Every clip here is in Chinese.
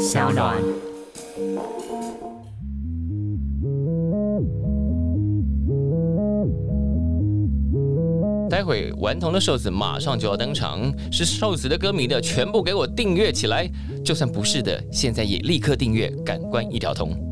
小暖。待会顽童的瘦子马上就要登场，是瘦子的歌迷的全部给我订阅起来，就算不是的，现在也立刻订阅，感官一条通。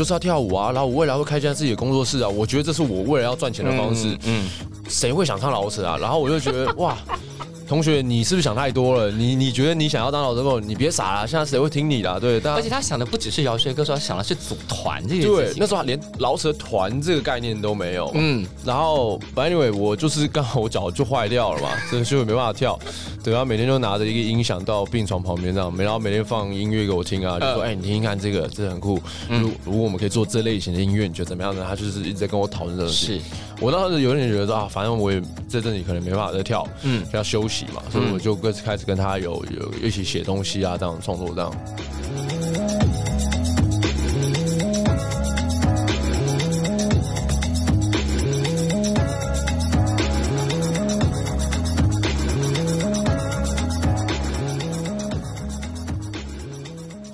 就是要跳舞啊，然后我未来会开一家自己的工作室啊，我觉得这是我未来要赚钱的方式。嗯，谁会想唱老舍啊？然后我就觉得哇。同学，你是不是想太多了？你你觉得你想要当老师后，你别傻了。现在谁会听你的？对，而且他想的不只是饶舌歌手，他想的是组团这件事对，那时候连饶舌团这个概念都没有。嗯，然后，anyway，我就是刚好我脚就坏掉了嘛，所以就没办法跳。对，然后每天就拿着一个音响到病床旁边这样，然后每天放音乐给我听啊，就说：“哎，你听听看这个，这很酷。如如果我们可以做这类型的音乐，你觉得怎么样呢？”他就是一直在跟我讨论这个事。我当时有点觉得说啊，反正我也在这里可能没办法再跳，嗯，要休息嘛，所以我就跟开始跟他有有一起写东西啊，这样创作这样。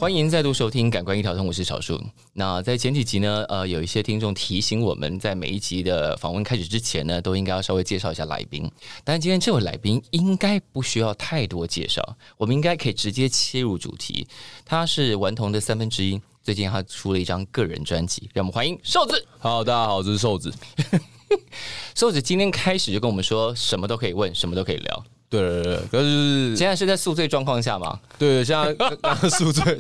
欢迎再度收听《感官一条通》，我是小树。那在前几集呢，呃，有一些听众提醒我们在每一集的访问开始之前呢，都应该要稍微介绍一下来宾。但今天这位来宾应该不需要太多介绍，我们应该可以直接切入主题。他是顽童的三分之一，最近他出了一张个人专辑，让我们欢迎瘦子。好，大家好，我是瘦子。瘦子今天开始就跟我们说，什么都可以问，什么都可以聊。对对对，可是现在是在宿醉状况下吗？对，现在刚刚宿醉，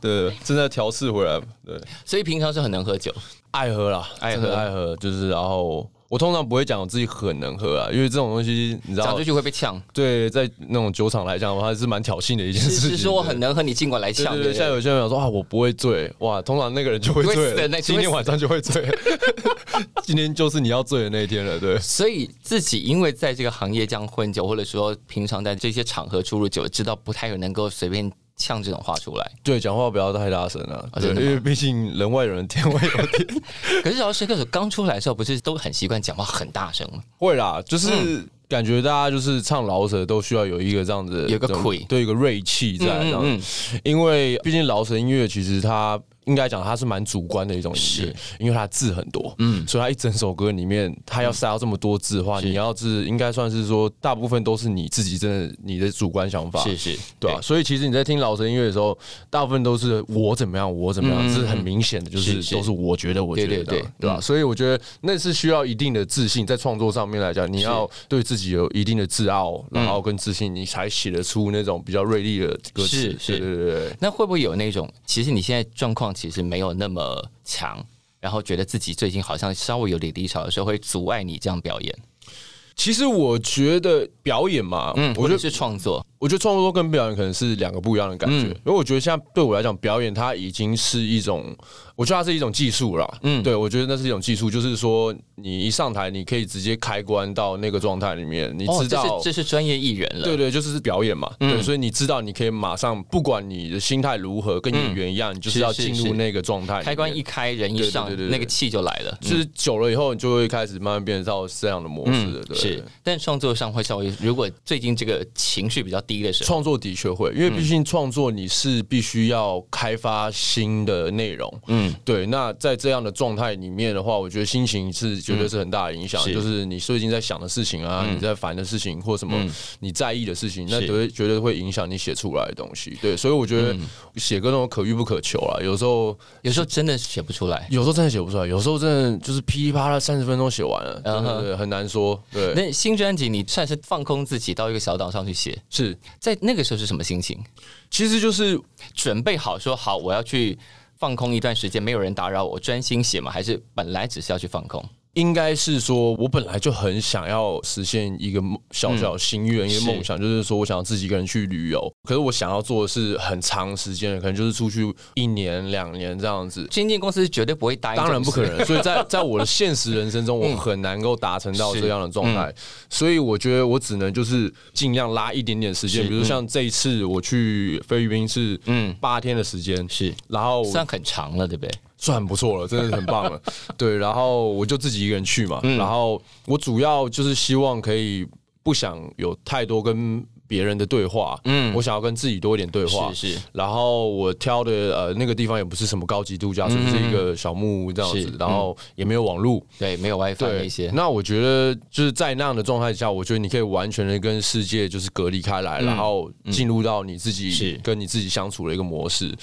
对，正在调试回来。对，所以平常是很能喝酒，爱喝啦，爱喝爱喝，就是然后。我通常不会讲我自己很能喝啊，因为这种东西你知道，讲出去会被呛。对，在那种酒厂来讲的话，是蛮挑衅的一件事情。是说我很能喝，你尽管来呛。对对，现在有些人说啊，我不会醉，哇，通常那个人就会醉，今天晚上就会醉，今天就是你要醉的那一天了，对。所以自己因为在这个行业这样混酒，或者说平常在这些场合出入酒，知道不太有能够随便。呛这种话出来，对，讲话不要太大声啊，因为毕竟人外有人，天外有天。可是饶舌歌手刚出来的时候，不是都很习惯讲话很大声吗？会啦，就是感觉大家就是唱饶舌都需要有一个这样子，有个魁，对，一个锐气在这样。因为毕竟饶舌音乐其实它。应该讲它是蛮主观的一种音乐，因为它字很多，嗯，所以它一整首歌里面，它要塞到这么多字的话，你要是应该算是说，大部分都是你自己真的你的主观想法，谢谢，对啊？所以其实你在听老神音乐的时候，大部分都是我怎么样，我怎么样，是很明显的，就是都是我觉得，我觉得，对吧？所以我觉得那是需要一定的自信，在创作上面来讲，你要对自己有一定的自傲，然后跟自信，你才写得出那种比较锐利的歌词。是是，对对对。那会不会有那种，其实你现在状况？其实没有那么强，然后觉得自己最近好像稍微有点低潮的时候，会阻碍你这样表演。其实我觉得表演嘛，嗯，我觉得是创作。我觉得创作跟表演可能是两个不一样的感觉。因为我觉得现在对我来讲，表演它已经是一种，我觉得它是一种技术了。嗯，对，我觉得那是一种技术，就是说你一上台，你可以直接开关到那个状态里面，你知道这是专业艺人了。对对，就是表演嘛。对，所以你知道你可以马上，不管你的心态如何，跟演员一样，你就是要进入那个状态。开关一开，人一上，那个气就来了。就是久了以后，你就会开始慢慢变成这样的模式了。是，但创作上会稍微，如果最近这个情绪比较低的时候，创作的确会，因为毕竟创作你是必须要开发新的内容，嗯，对。那在这样的状态里面的话，我觉得心情是绝对是很大的影响。就是你最近在想的事情啊，你在烦的事情或什么你在意的事情，那绝对绝对会影响你写出来的东西。对，所以我觉得写歌那种可遇不可求啊，有时候有时候真的写不出来，有时候真的写不出来，有时候真的就是噼里啪啦三十分钟写完了，对，很难说。对，那新专辑你算是放空自己到一个小岛上去写，是在。那个时候是什么心情？其实就是准备好说好，我要去放空一段时间，没有人打扰我，专心写嘛？还是本来只是要去放空？应该是说，我本来就很想要实现一个小小心愿，一个梦想，就是说我想要自己一个人去旅游。可是我想要做的是很长时间的，可能就是出去一年两年这样子。经纪公司绝对不会答应，当然不可能。所以在在我的现实人生中，我很难够达成到这样的状态。所以我觉得我只能就是尽量拉一点点时间，比如像这一次我去菲律宾是嗯八天的时间，是然后算很长了，对不对？算很不错了，真的是很棒了。对，然后我就自己一个人去嘛。然后我主要就是希望可以不想有太多跟别人的对话。嗯，我想要跟自己多一点对话。是是。然后我挑的呃那个地方也不是什么高级度假村，是一个小木屋这样子。然后也没有网络，对，没有 WiFi 那些。那我觉得就是在那样的状态下，我觉得你可以完全的跟世界就是隔离开来，然后进入到你自己跟你自己相处的一个模式。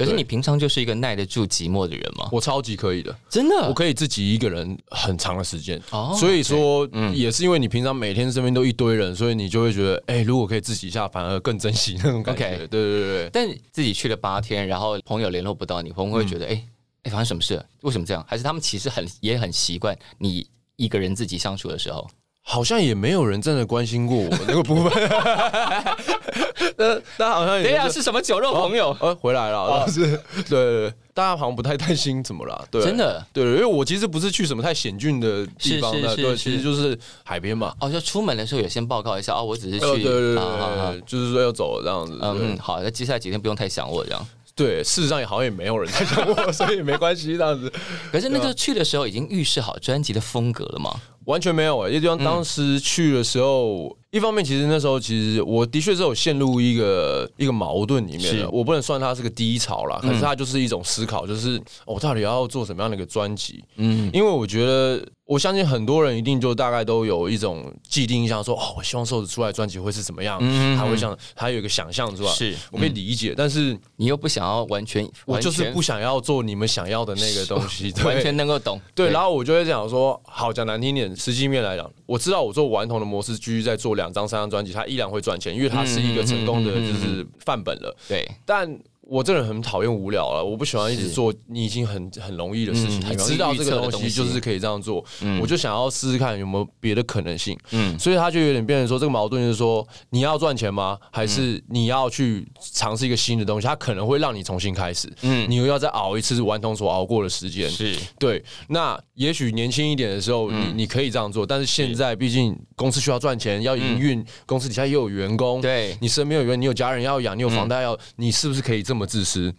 可是你平常就是一个耐得住寂寞的人吗？我超级可以的，真的，我可以自己一个人很长的时间。哦，所以说，嗯，也是因为你平常每天身边都一堆人，所以你就会觉得，哎，如果可以自己一下，反而更珍惜那种感觉。对对对对。但自己去了八天，然后朋友联络不到你，会不会觉得，哎哎，发生什么事？为什么这样？还是他们其实很也很习惯你一个人自己相处的时候？好像也没有人真的关心过我那个部分。那那好像等一下是什么酒肉朋友？呃，回来了，是，对，大家好像不太担心怎么了？对，真的，对，因为我其实不是去什么太险峻的地方的，对，其实就是海边嘛。哦，就出门的时候也先报告一下，哦，我只是去，对对对，就是说要走了这样子。嗯，好，那接下来几天不用太想我这样。对，事实上也好像也没有人太想我，所以没关系这样子。可是那个去的时候已经预示好专辑的风格了吗？完全没有哎，因为地方当时去的时候，一方面其实那时候其实我的确是有陷入一个一个矛盾里面的，我不能算它是个低潮啦，可是它就是一种思考，就是我到底要做什么样的一个专辑？嗯，因为我觉得。我相信很多人一定就大概都有一种既定印象，说哦，我希望瘦子出来专辑会是怎么样，他会想他有一个想象，是吧？是我可以理解，但是你又不想要完全，我就是不想要做你们想要的那个东西，完全能够懂。对，然后我就会讲说，好讲难听点，实际面来讲，我知道我做顽童的模式，继续在做两张、三张专辑，它依然会赚钱，因为它是一个成功的就是范本了。对，但。我这人很讨厌无聊了，我不喜欢一直做你已经很很容易的事情，你知道这个东西就是可以这样做，我就想要试试看有没有别的可能性。嗯，所以他就有点变成说，这个矛盾就是说，你要赚钱吗？还是你要去尝试一个新的东西？它可能会让你重新开始。嗯，你又要再熬一次顽童所熬过的时间。是对。那也许年轻一点的时候，你你可以这样做，但是现在毕竟公司需要赚钱，要营运，公司底下也有员工，对你身边有员，你有家人要养，你有房贷要，你是不是可以这么？么自私，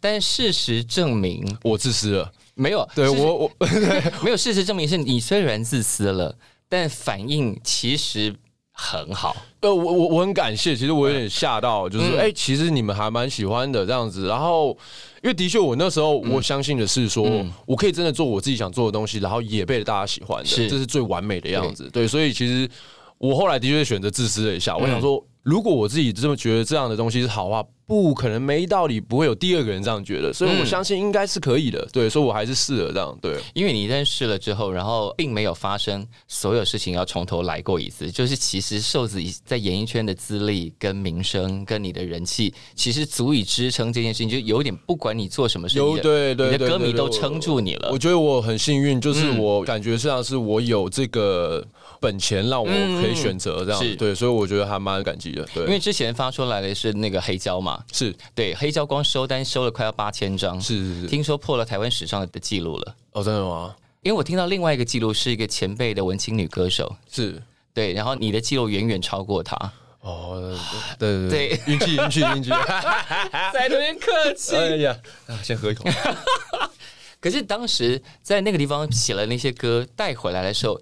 但事实证明我自私了。没有，对我我 没有事实证明是你虽然自私了，但反应其实很好。呃，我我我很感谢，其实我有点吓到，就是哎，其实你们还蛮喜欢的这样子。然后，因为的确我那时候我相信的是说，我可以真的做我自己想做的东西，然后也被大家喜欢的，这是最完美的样子。对，所以其实我后来的确选择自私了一下，我想说。如果我自己这么觉得这样的东西是好话，不可能没道理，不会有第二个人这样觉得，所以我相信应该是可以的。对，所以我还是试了这样。对，因为你一旦试了之后，然后并没有发生所有事情要从头来过一次，就是其实瘦子在演艺圈的资历、跟名声、跟你的人气，其实足以支撑这件事情，就有点不管你做什么事情，对对，你的歌迷都撑住你了。我觉得我很幸运，就是我感觉像是我有这个。本钱让我可以选择这样，对，所以我觉得还蛮感激的。对，因为之前发出来的是那个黑胶嘛，是对黑胶光收单收了快要八千张，是是是，听说破了台湾史上的记录了。哦，真的吗？因为我听到另外一个记录是一个前辈的文青女歌手，是对，然后你的记录远远超过她。哦，对对对，运气运气运气，在这边客气。哎呀，先喝一口。可是当时在那个地方写了那些歌带回来的时候。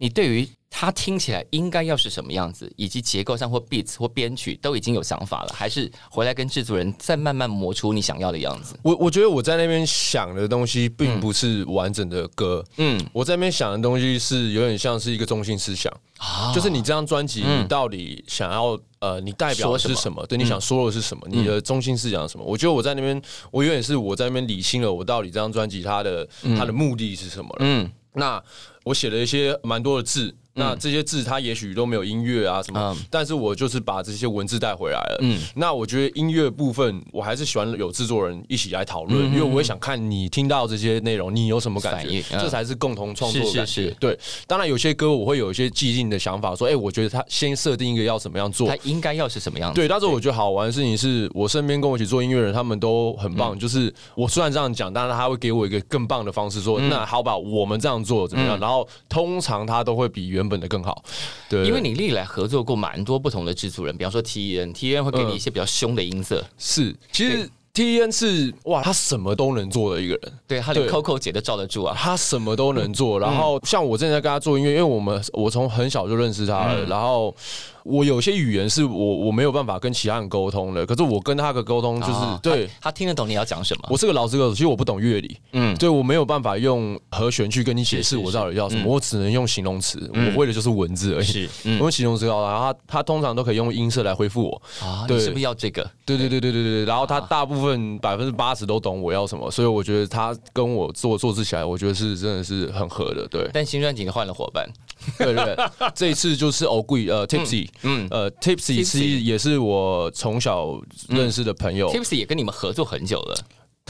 你对于它听起来应该要是什么样子，以及结构上或 beats 或编曲都已经有想法了，还是回来跟制作人再慢慢磨出你想要的样子？我我觉得我在那边想的东西并不是完整的歌，嗯，我在那边想的东西是有点像是一个中心思想啊，就是你这张专辑你到底想要呃，你代表的是什么？对，你想说的是什么？你的中心思想是什么？我觉得我在那边，我有点是我在那边理清了我到底这张专辑它的它的目的是什么了，嗯。那我写了一些蛮多的字，那这些字它也许都没有音乐啊什么，但是我就是把这些文字带回来了。嗯，那我觉得音乐部分我还是喜欢有制作人一起来讨论，因为我也想看你听到这些内容，你有什么感觉？这才是共同创作的感觉。对，当然有些歌我会有一些既定的想法，说，哎，我觉得他先设定一个要怎么样做，他应该要是什么样子。对，但是我觉得好玩的事情是我身边跟我一起做音乐人，他们都很棒。就是我虽然这样讲，但是他会给我一个更棒的方式，说，那好吧，我们这样做怎么样？然后通常他都会比原本的更好。对，因为你历来合作过蛮多不同的制作人，比方说 T N，T N 会给你一些比较凶的音色。是，其实。T N 是哇，他什么都能做的一个人，对他连 Coco 姐都罩得住啊，他什么都能做。然后像我之前在跟他做音乐，因为我们我从很小就认识他了，然后。我有些语言是我我没有办法跟其他人沟通的，可是我跟他的沟通就是对他听得懂你要讲什么。我是个老师歌手，其实我不懂乐理，嗯，对我没有办法用和弦去跟你解释我到底要什么，我只能用形容词，我为的就是文字而已。是，我用形容词好了，然后他他通常都可以用音色来回复我啊。对，是不是要这个？对对对对对对。然后他大部分百分之八十都懂我要什么，所以我觉得他跟我做做字起来，我觉得是真的是很合的。对，但新专辑换了伙伴。对对，这一次就是欧贵呃，Tipsy，嗯，呃，Tipsy 是也是我从小认识的朋友，Tipsy 也跟你们合作很久了。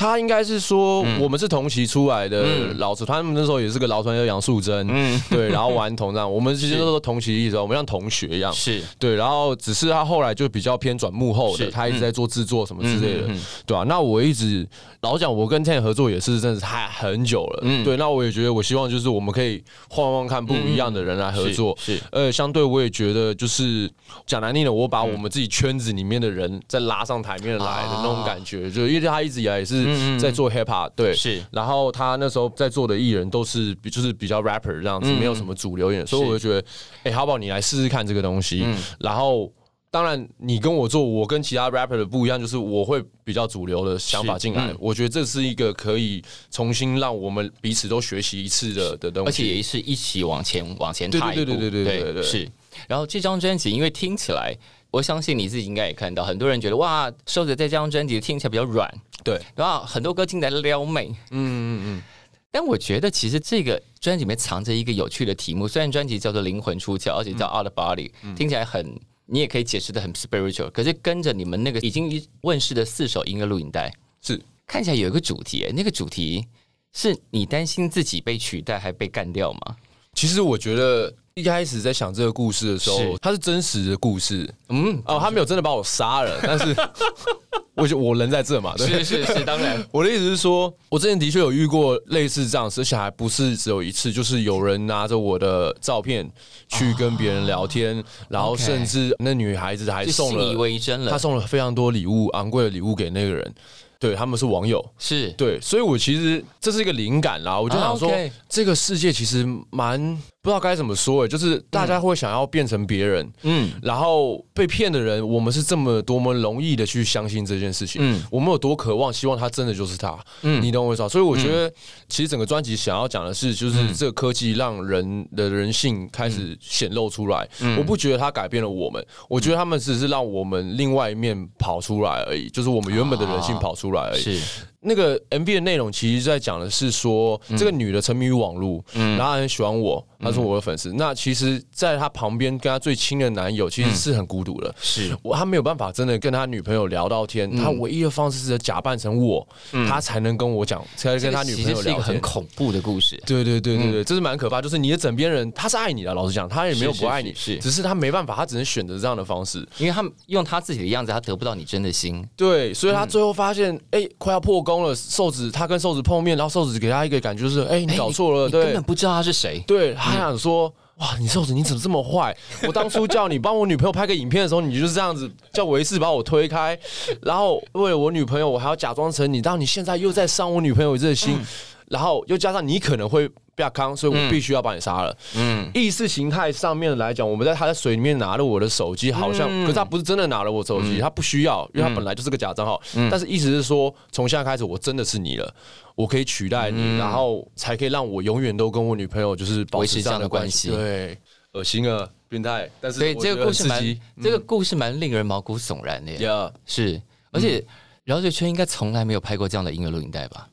他应该是说，我们是同期出来的老师，他们那时候也是个老团叫杨素贞，嗯，对，然后玩同这样，我们其实都是同期一直，我们像同学一样，是。对，然后只是他后来就比较偏转幕后的，他一直在做制作什么之类的，对吧？那我一直老讲，我跟 Ten 合作也是真的是还很久了，嗯，对，那我也觉得，我希望就是我们可以换换看不一样的人来合作，是，呃，相对我也觉得就是讲难听的，我把我们自己圈子里面的人再拉上台面来的那种感觉，就因为他一直以来也是。在做 hip hop，对，是。然后他那时候在做的艺人都是，就是比较 rapper 这样子，没有什么主流演员，所以我就觉得，哎，好不好？你来试试看这个东西。然后，当然你跟我做，我跟其他 rapper 的不一样，就是我会比较主流的想法进来。我觉得这是一个可以重新让我们彼此都学习一次的的东西，而且也是一起往前往前踏一步。对对对对对对对，是。然后这张专辑，因为听起来。我相信你自己应该也看到，很多人觉得哇，瘦子在这张专辑听起来比较软，对，然后很多歌听起来撩妹，嗯嗯嗯。但我觉得其实这个专辑里面藏着一个有趣的题目，虽然专辑叫做《灵魂出窍》，而且叫《Out Body》，听起来很，你也可以解释的很 spiritual，可是跟着你们那个已经问世的四首音乐录影带，是看起来有一个主题，那个主题是你担心自己被取代还被干掉吗？其实我觉得。一开始在想这个故事的时候，它是真实的故事。嗯，哦，他没有真的把我杀了，但是 我就我人在这嘛，是是是，当然。我的意思是说，我之前的确有遇过类似这样，而且还不是只有一次，就是有人拿着我的照片去跟别人聊天，然后甚至那女孩子还送了，以为真了，她送了非常多礼物，昂贵的礼物给那个人。对，他们是网友，是对，所以我其实这是一个灵感啦，我就想说，这个世界其实蛮。不知道该怎么说，就是大家会想要变成别人，嗯，然后被骗的人，我们是这么多么容易的去相信这件事情，嗯，我们有多渴望，希望他真的就是他，嗯，你懂我意思？所以我觉得，其实整个专辑想要讲的是，就是这个科技让人的人性开始显露出来。我不觉得它改变了我们，我觉得他们只是让我们另外一面跑出来而已，就是我们原本的人性跑出来而已。是。那个 M V 的内容其实在讲的是说，这个女的沉迷于网络，然后很喜欢我，她是我的粉丝。那其实，在她旁边跟她最亲的男友，其实是很孤独的。是我，他没有办法真的跟他女朋友聊到天。他唯一的方式是假扮成我，他才能跟我讲，才能跟他女朋友聊。是一个很恐怖的故事。对对对对对，这是蛮可怕。就是你的枕边人，他是爱你的，老实讲，他也没有不爱你，是只是他没办法，他只能选择这样的方式，因为他用他自己的样子，他得不到你真的心。对，所以他最后发现，哎，快要破功了，瘦子。他跟瘦子碰面，然后瘦子给他一个感觉，就是哎，你搞错了，对，根本不知道他是谁。对他想说，哇，你瘦子你怎么这么坏？我当初叫你帮我女朋友拍个影片的时候，你就是这样子叫维士把我推开，然后为了我女朋友，我还要假装成你，然后你现在又在伤我女朋友这心，然后又加上你可能会。亚康，所以我必须要把你杀了。嗯，意识形态上面来讲，我们在他在水里面拿了我的手机，好像，可是他不是真的拿了我手机，他不需要，因为他本来就是个假账号。但是意思是说，从现在开始，我真的是你了，我可以取代你，然后才可以让我永远都跟我女朋友就是保持这样的关系。对，恶心啊，变态。但是，所以这个故事蛮，这个故事蛮令人毛骨悚然的。呀，是，而且饶雪圈应该从来没有拍过这样的音乐录影带吧？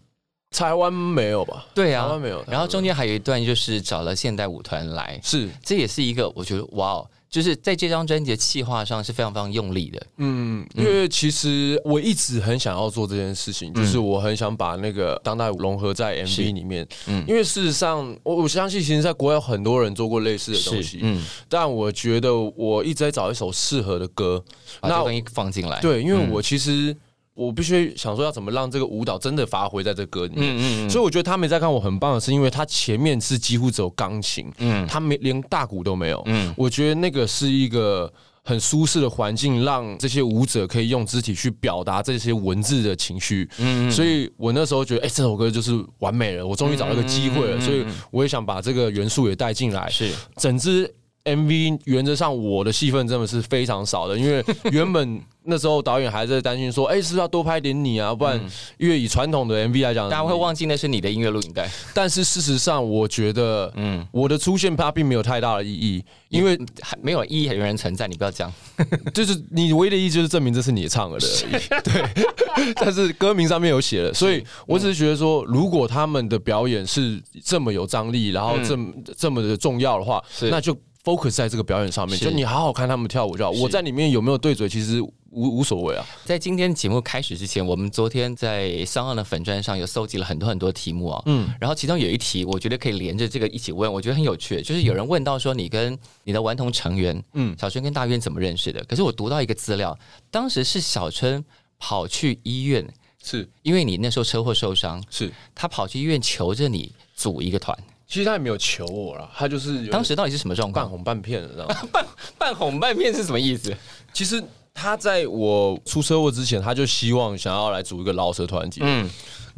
台湾没有吧？对啊，台湾没有。然后中间还有一段就是找了现代舞团来，是。这也是一个我觉得哇哦。就是在这张专辑的企划上是非常非常用力的，嗯，因为其实我一直很想要做这件事情，就是我很想把那个当代舞融合在 MV 里面，嗯，因为事实上我我相信，其实在国外有很多人做过类似的东西，嗯，但我觉得我一直在找一首适合的歌，把东西放进来，对，因为我其实。我必须想说要怎么让这个舞蹈真的发挥在这歌里面，嗯嗯所以我觉得他没在看我很棒的是，因为他前面是几乎只有钢琴，嗯，他没连大鼓都没有，嗯，我觉得那个是一个很舒适的环境，让这些舞者可以用肢体去表达这些文字的情绪，嗯，所以我那时候觉得，哎，这首歌就是完美了，我终于找到一个机会了，所以我也想把这个元素也带进来，是。整支。MV 原则上我的戏份真的是非常少的，因为 原本那时候导演还在担心说，哎，是不是要多拍点你啊？不然，因为以传统的 MV 来讲，大家会忘记那是你的音乐录影带。但是事实上，我觉得，嗯，我的出现它并没有太大的意义，因为还没有意义，有人存在，你不要讲。就是你唯一的意义就是证明这是你唱的而已。对，但是歌名上面有写了，所以我只是觉得说，如果他们的表演是这么有张力，然后这么这么的重要的话，那就。Focus 在这个表演上面，就你好好看他们跳舞就好。我在里面有没有对嘴，其实无无所谓啊。在今天节目开始之前，我们昨天在商岸的粉砖上有搜集了很多很多题目啊。嗯，然后其中有一题，我觉得可以连着这个一起问，我觉得很有趣。就是有人问到说，你跟你的顽童成员，嗯，小春跟大渊怎么认识的？可是我读到一个资料，当时是小春跑去医院，是因为你那时候车祸受伤，是他跑去医院求着你组一个团。其实他也没有求我了，他就是当时到底是什么状况？半红半骗的，知道吗？半半红半骗是什么意思？其实他在我出车祸之前，他就希望想要来组一个饶舌团体。嗯。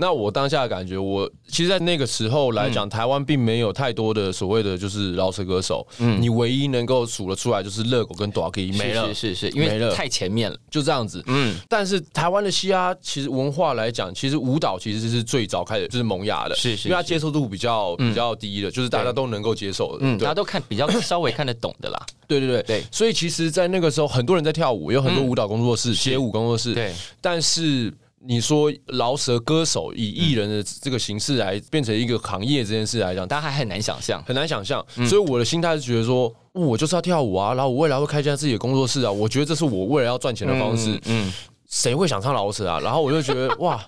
那我当下的感觉，我其实，在那个时候来讲，台湾并没有太多的所谓的就是饶舌歌手。嗯，你唯一能够数得出来就是热狗跟 d o g 没了，是是是，因为太前面了，就这样子。嗯，但是台湾的嘻哈其实文化来讲，其实舞蹈其实是最早开始就是萌芽的，是是，因为它接受度比较比较低的，就是大家都能够接受的，嗯，大家都看比较稍微看得懂的啦。对对对。对，所以其实，在那个时候，很多人在跳舞，有很多舞蹈工作室、街舞工作室，对，但是。你说饶舌歌手以艺人的这个形式来变成一个行业这件事来讲，大家还很难想象，很难想象。所以我的心态是觉得说，我就是要跳舞啊，然后我未来会开一家自己的工作室啊，我觉得这是我未来要赚钱的方式。嗯，谁会想唱饶舌啊？然后我就觉得哇。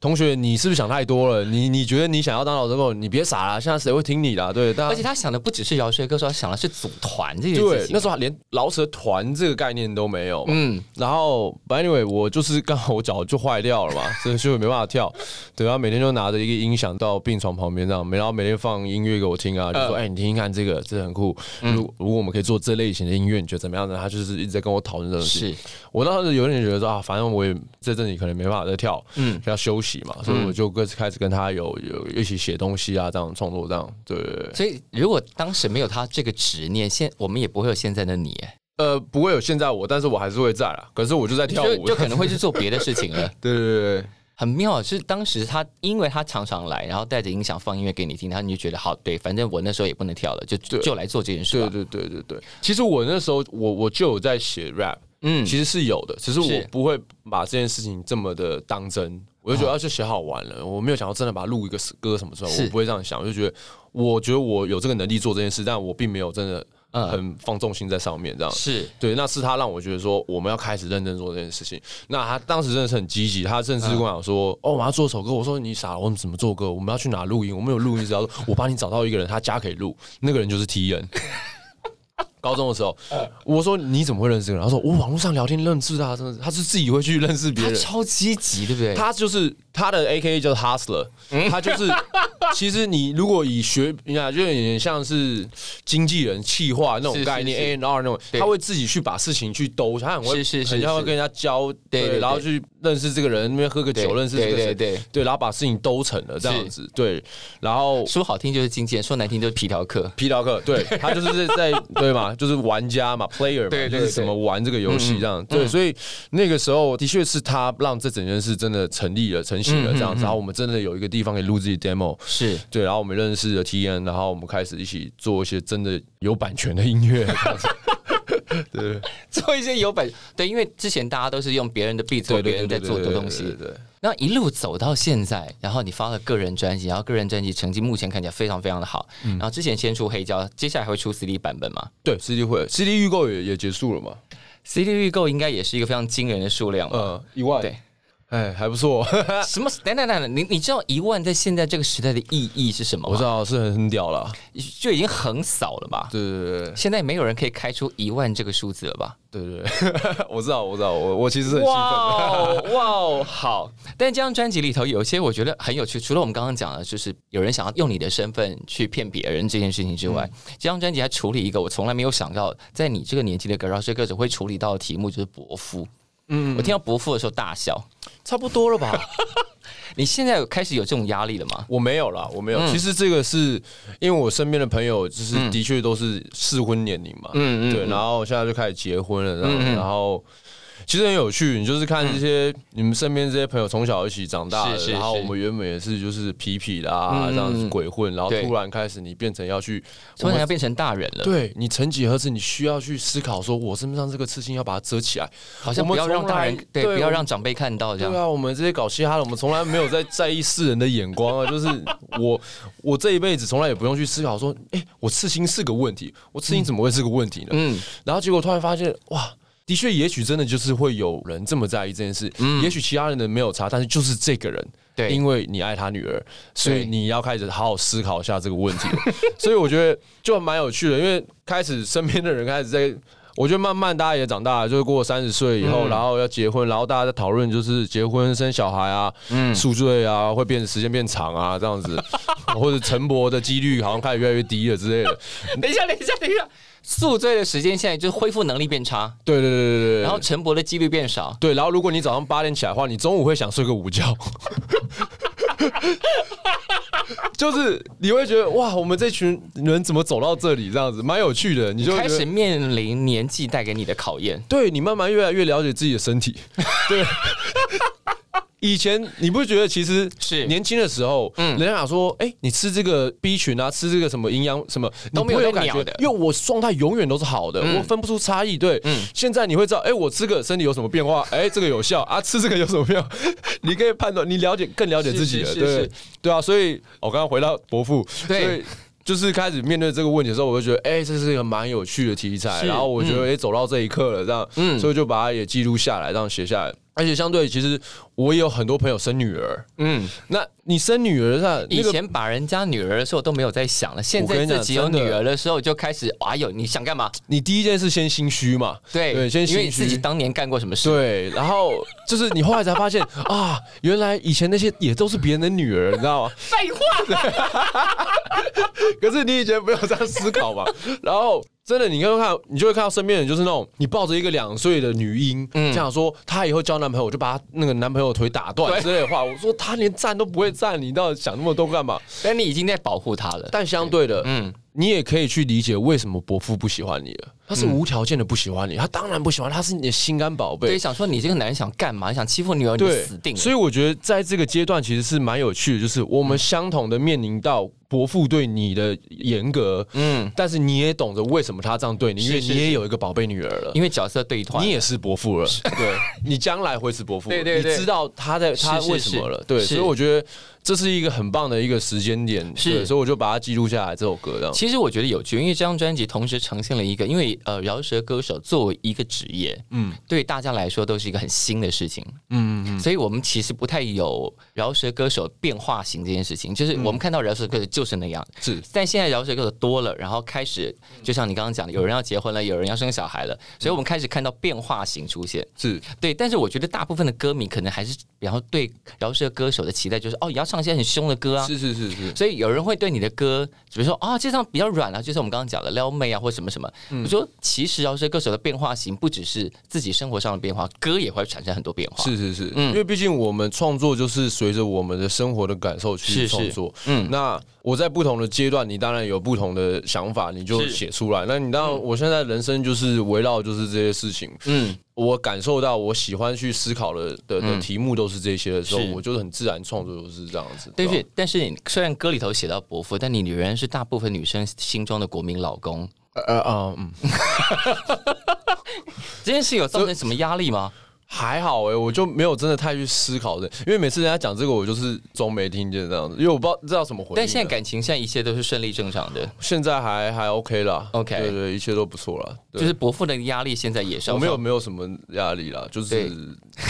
同学，你是不是想太多了？你你觉得你想要当老师后，你别傻了。现在谁会听你的？对，而且他想的不只是饶舌歌手，他想的是组团这件事情。对，那时候连饶舌团这个概念都没有。嗯，然后，anyway，我就是刚好我脚就坏掉了嘛，所以就没办法跳。对，然后每天就拿着一个音响到病床旁边这样，然后每天放音乐给我听啊，就说：“哎，你听听看这个，这很酷。如如果我们可以做这类型的音乐，你觉得怎么样呢？”他就是一直在跟我讨论这种事。是我当时有点觉得说啊，反正我也在这里可能没办法再跳，嗯，要休息嘛，所以我就。跟开始跟他有有一起写东西啊，这样创作这样，对。所以如果当时没有他这个执念，现我们也不会有现在的你。呃，不会有现在我，但是我还是会在啦。可是我就在跳舞，就可能会去做别的事情了。对对对，很妙。是当时他，因为他常常来，然后带着音响放音乐给你听，他你就觉得好，对，反正我那时候也不能跳了，就就来做这件事。对对对对对。其实我那时候，我我就有在写 rap，嗯，其实是有的，只是我不会把这件事情这么的当真。我就觉得就写好玩了，我没有想要真的把它录一个歌什么出来，我不会这样想。我就觉得，我觉得我有这个能力做这件事，但我并没有真的很放重心在上面。这样是对，那是他让我觉得说我们要开始认真做这件事情。那他当时真的是很积极，他甚至跟我讲说：“哦，我要做首歌。”我说：“你傻了，我们怎么做歌？我们要去哪录音？我们有录音，只要我帮你找到一个人，他家可以录，那个人就是 T N。”高中的时候，我说你怎么会认识这个人？他说我网络上聊天认识啊，真的是，他是自己会去认识别人，超积极，对不对？他就是他的 A K A 叫 Hustler，他就是 其实你如果以学，你看就有点像是经纪人、企划那种概念，A N R 那种，他会自己去把事情去兜，他很会，很像会跟人家交，对，然后去认识这个人，那边喝个酒，认识这个人，对对对，然后把事情兜成了这样子，对，然后说好听就是经纪人，说难听就是皮条客，皮条客，对他就是在对嘛。就是玩家嘛，player 嘛，就是怎么玩这个游戏这样。对，所以那个时候的确是他让这整件事真的成立了、成型了这样子。然后我们真的有一个地方可以录自己 demo，是对。然后我们认识了 T N，然后我们开始一起做一些真的有版权的音乐。对，做一些有本对，因为之前大家都是用别人的 beat 做别人在做的东西，对。那一路走到现在，然后你发了个人专辑，然后个人专辑成绩目前看起来非常非常的好。然后之前先出黑胶，接下来会出 CD 版本吗？对，CD 会，CD 预购也也结束了嘛？CD 预购应该也是一个非常惊人的数量，呃，一万。对。哎，还不错。什么？等等等等，你你知道一万在现在这个时代的意义是什么吗？我知道是很很屌了，就已经横扫了吧？对对对。现在没有人可以开出一万这个数字了吧？对对对，我知道我知道，我我其实很兴奋。哇哦，好。但这张专辑里头有些我觉得很有趣，除了我们刚刚讲的，就是有人想要用你的身份去骗别人这件事情之外，这张专辑还处理一个我从来没有想到，在你这个年纪的歌饶舌歌手会处理到的题目，就是伯父。嗯，我听到伯父的时候大笑，差不多了吧？你现在开始有这种压力了吗？我没有了，我没有。其实这个是因为我身边的朋友，就是的确都是适婚年龄嘛，嗯嗯，对，然后现在就开始结婚了，然后。其实很有趣，你就是看这些你们身边这些朋友从小一起长大的，然后我们原本也是就是皮皮的啊，这样子鬼混，然后突然开始你变成要去，突然要变成大人了。对你曾几何时你需要去思考，说我身上这个刺青要把它遮起来，好像不要让大人对，不要让长辈看到这样。对啊，我们这些搞嘻哈的，我们从来没有在在意世人的眼光啊。就是我我这一辈子从来也不用去思考说，哎，我刺青是个问题，我刺青怎么会是个问题呢？嗯，然后结果突然发现，哇！的确，也许真的就是会有人这么在意这件事。嗯，也许其他人的没有差，但是就是这个人，对，因为你爱他女儿，所以你要开始好好思考一下这个问题。所以我觉得就蛮有趣的，因为开始身边的人开始在，我觉得慢慢大家也长大了，就是过三十岁以后，然后要结婚，然后大家在讨论就是结婚生小孩啊，嗯，宿醉啊，会变时间变长啊，这样子，或者陈伯的几率好像开始越来越低了之类的。等一下，等一下，等一下。宿醉的时间现在就是恢复能力变差，对对对对对，然后晨勃的几率变少，对，然后如果你早上八点起来的话，你中午会想睡个午觉，就是你会觉得哇，我们这群人怎么走到这里这样子，蛮有趣的，你就开始面临年纪带给你的考验，对你慢慢越来越了解自己的身体，对。以前你不觉得其实是年轻的时候，嗯，人家想说，哎，你吃这个 B 群啊，吃这个什么营养什么都没有感觉的，因为我状态永远都是好的，我分不出差异。对，嗯，现在你会知道，哎，我吃个身体有什么变化？哎，这个有效啊，吃这个有什么变化？你可以判断，你了解更了解自己了，对对啊。所以我刚刚回到伯父，对，就是开始面对这个问题的时候，我就觉得，哎，这是一个蛮有趣的题材。然后我觉得，哎，走到这一刻了，这样，嗯，所以就把它也记录下来，这样写下来。而且相对，其实我也有很多朋友生女儿。嗯，那你生女儿上，以前把人家女儿的时候都没有在想了，现在自己有女儿的时候就开始，哎呦，你想干嘛？你第一件事先心虚嘛？对对，先因为自己当年干过什么事？对，然后就是你后来才发现啊，原来以前那些也都是别人的女儿，你知道吗？废话，可是你以前没有这样思考嘛？然后。真的，你看看，你就会看到身边人，就是那种你抱着一个两岁的女婴，这样说，她以后交男朋友，我就把她那个男朋友腿打断之类的话。我说她连站都不会站，你到底想那么多干嘛？但你已经在保护她了。但相对的，嗯，你也可以去理解为什么伯父不喜欢你了。他是无条件的不喜欢你，他当然不喜欢，他是你的心肝宝贝。对，想说你这个男人想干嘛？你想欺负女儿，你死定了。所以我觉得在这个阶段其实是蛮有趣的，就是我们相同的面临到伯父对你的严格，嗯，但是你也懂得为什么他这样对你，因为你也有一个宝贝女儿了，因为角色对团，你也是伯父了，对，你将来会是伯父，对对对，你知道他在他为什么了，对，所以我觉得。这是一个很棒的一个时间点，是，所以我就把它记录下来。这首歌，这样。其实我觉得有趣，因为这张专辑同时呈现了一个，因为呃，饶舌歌手作为一个职业，嗯，对大家来说都是一个很新的事情，嗯嗯，所以我们其实不太有饶舌歌手变化型这件事情，就是我们看到饶舌歌手就是那样，是。但现在饶舌歌手多了，然后开始就像你刚刚讲的，有人要结婚了，有人要生小孩了，所以我们开始看到变化型出现，是。对。但是我觉得大部分的歌迷可能还是，然后对饶舌歌手的期待就是，哦，也要唱一些很凶的歌啊。是是是是，所以有人会对你的歌，比如说啊，这张比较软啊，就是我们刚刚讲的撩妹啊，或什么什么。我说其实饶舌歌手的变化型不只是自己生活上的变化，歌也会产生很多变化。是是是，因为毕竟我们创作就是随着我们的生活的感受去创作。嗯，那我在不同的阶段，你当然有不同的想法，你就写出来。那你当然，我现在人生就是围绕就是这些事情。嗯。我感受到我喜欢去思考的的的题目都是这些的时候，我就是很自然创作就是这样子。但是，但是你虽然歌里头写到伯父，但你仍然是大部分女生心中的国民老公。呃呃嗯。这件事有造成什么压力吗？还好哎，我就没有真的太去思考的，因为每次人家讲这个，我就是装没听见这样子，因为我不知道知道怎么回。但现在感情现在一切都是顺利正常的，现在还还 OK 啦 OK，对对，一切都不错了。就是伯父的压力现在也是，我没有没有什么压力啦，就是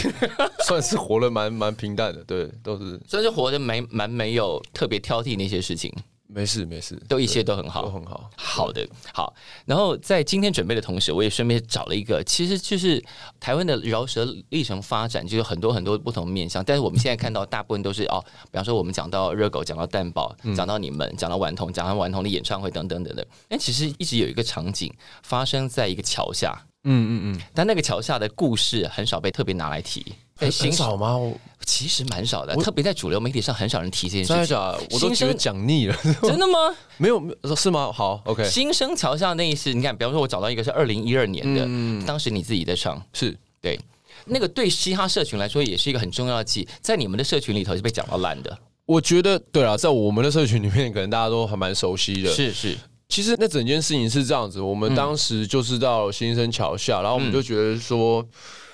算是活得蛮蛮平淡的，对，都是算是活得没蛮没有特别挑剔那些事情。没事没事，都一切都很好，都很好。好的，好。然后在今天准备的同时，我也顺便找了一个，其实就是台湾的饶舌历程发展，就有很多很多不同面向。但是我们现在看到大部分都是哦，比方说我们讲到热狗，讲到蛋堡，讲到你们，讲到顽童，讲到顽童的演唱会等等等等。但其实一直有一个场景发生在一个桥下，嗯嗯嗯。但那个桥下的故事很少被特别拿来提。很少吗？其实蛮少的，特别在主流媒体上很少人提这件事情。我都觉得讲腻了。真的吗？没有，是吗？好，OK。新生桥下那一次，你看，比方说，我找到一个是二零一二年的，嗯当时你自己在唱，是对那个对嘻哈社群来说，也是一个很重要的记，在你们的社群里头是被讲到烂的。我觉得对啊，在我们的社群里面，可能大家都还蛮熟悉的。是是，其实那整件事情是这样子，我们当时就是到新生桥下，然后我们就觉得说，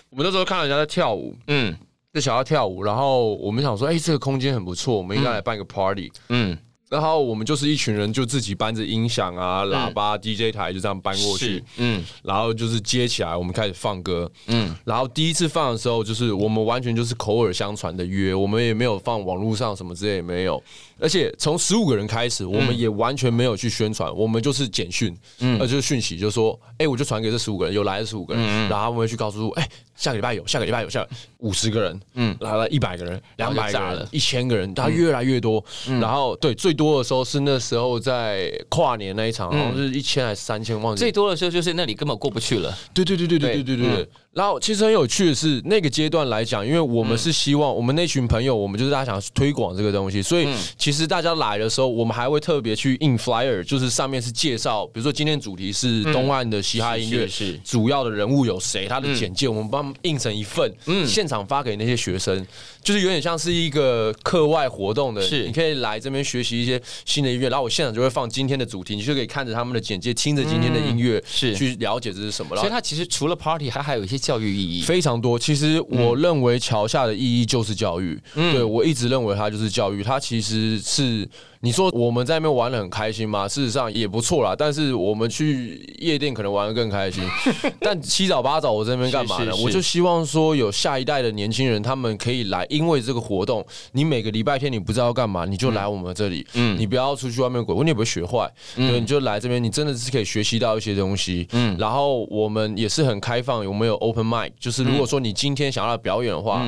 我们那时候看到人家在跳舞，嗯。在小要跳舞，然后我们想说，哎，这个空间很不错，我们应该来办一个 party。嗯。然后我们就是一群人，就自己搬着音响啊、喇叭、DJ 台，就这样搬过去。嗯，然后就是接起来，我们开始放歌。嗯，然后第一次放的时候，就是我们完全就是口耳相传的约，我们也没有放网络上什么之类，没有。而且从十五个人开始，我们也完全没有去宣传，我们就是简讯，嗯，就是讯息，就说，哎，我就传给这十五个人，有来的十五个人，然后他们会去告诉，哎，下个礼拜有，下个礼拜有，下五十个人，嗯，来了一百个人，两百个人，一千个人，他越来越多。然后对最。多的时候是那时候在跨年那一场，好像是一千还是三千，忘记。最多的时候就是那里根本过不去了。对对对对对对对对。然后其实很有趣的是，那个阶段来讲，因为我们是希望我们那群朋友，我们就是大家想推广这个东西，所以其实大家来的时候，我们还会特别去印 flyer，就是上面是介绍，比如说今天主题是东岸的嘻哈音乐，是主要的人物有谁，他的简介，我们帮印成一份，嗯，现场发给那些学生，就是有点像是一个课外活动的，是你可以来这边学习一些新的音乐，然后我现场就会放今天的主题，你就可以看着他们的简介，听着今天的音乐，是去了解这是什么。所以它其实除了 party，它还有一些。教育意义非常多。其实我认为桥下的意义就是教育。对我一直认为它就是教育。它其实是。你说我们在那边玩的很开心吗？事实上也不错啦，但是我们去夜店可能玩的更开心。但七早八早我在那边干嘛呢？我就希望说有下一代的年轻人，他们可以来，因为这个活动，你每个礼拜天你不知道要干嘛，你就来我们这里。嗯，你不要出去外面鬼混，你也不会学坏。对，你就来这边，你真的是可以学习到一些东西。嗯，然后我们也是很开放，我们有 open mic，就是如果说你今天想要表演的话，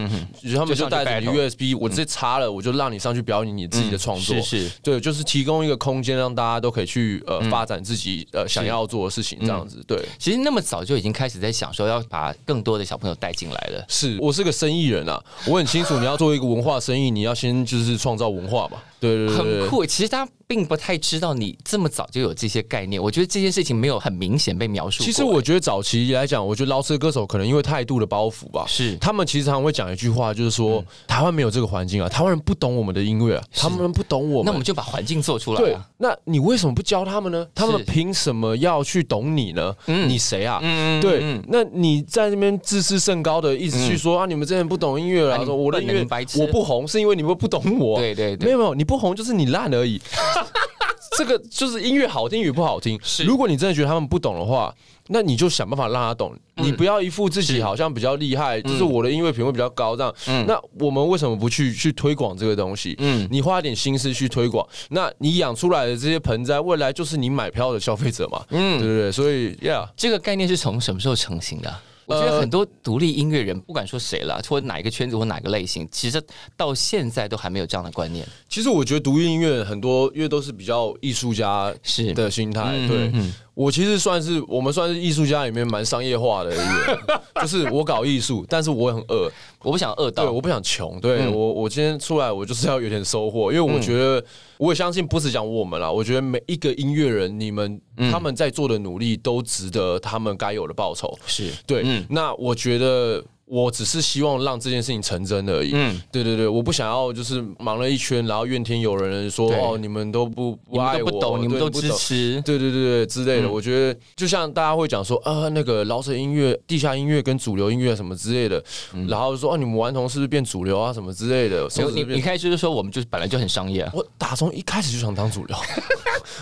他们就带着你 USB，我直接插了，我就让你上去表演你自己的创作。是是。对，就是提供一个空间，让大家都可以去呃发展自己呃想要做的事情，这样子。对，其实那么早就已经开始在想说要把更多的小朋友带进来了。是我是个生意人啊，我很清楚你要做一个文化生意，你要先就是创造文化嘛。对对对，很酷。其实大家并不太知道你这么早就有这些概念。我觉得这件事情没有很明显被描述。其实我觉得早期来讲，我觉得捞车歌手可能因为态度的包袱吧，是他们其实常会讲一句话，就是说台湾没有这个环境啊，台湾人不懂我们的音乐，啊，他们不懂我们，那我们就把环境做出来。对，那你为什么不教他们呢？他们凭什么要去懂你呢？你谁啊？嗯对，那你在那边自视甚高的，一直去说啊，你们这些人不懂音乐啊，说我的音乐白我不红是因为你们不懂我。对对对，没有没有，你不红就是你烂。而已，这个就是音乐好听与不好听。如果你真的觉得他们不懂的话，那你就想办法让他懂。你不要一副自己好像比较厉害，就是我的音乐品味比较高这样。那我们为什么不去去推广这个东西？嗯，你花点心思去推广，那你养出来的这些盆栽，未来就是你买票的消费者嘛。嗯，对不对？所以，Yeah，这个概念是从什么时候成型的？我觉得很多独立音乐人，不管说谁了，或哪一个圈子或哪个类型，其实到现在都还没有这样的观念。其实我觉得独立音乐很多，因为都是比较艺术家是的心态，对。我其实算是我们算是艺术家里面蛮商业化的一个，就是我搞艺术，但是我很饿，我不想饿到，我不想穷，对我我今天出来我就是要有点收获，因为我觉得我也相信不是讲我们啦，我觉得每一个音乐人，你们他们在做的努力都值得他们该有的报酬，是。对，那我觉得。我只是希望让这件事情成真而已。嗯，对对对，我不想要就是忙了一圈，然后怨天尤人说哦，你们都不不爱我，不懂，你们都支持，对对对对之类的。我觉得就像大家会讲说啊，那个老舍音乐、地下音乐跟主流音乐什么之类的，然后说哦，你们顽童是不是变主流啊什么之类的？你你开始就是说我们就是本来就很商业，我打从一开始就想当主流，